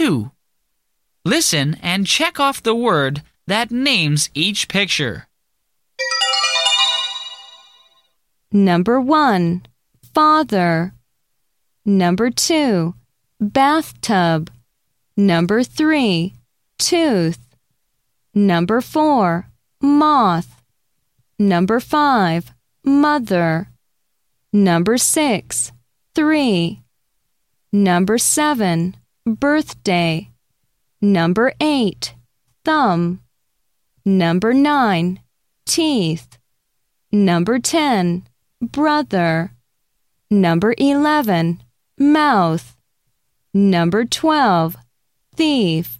2. Listen and check off the word that names each picture. Number 1. Father. Number 2. Bathtub. Number 3. Tooth. Number 4. Moth. Number 5. Mother. Number 6. 3. Number 7. Birthday. Number 8. Thumb. Number 9. Teeth. Number 10. Brother. Number 11. Mouth. Number 12. Thief.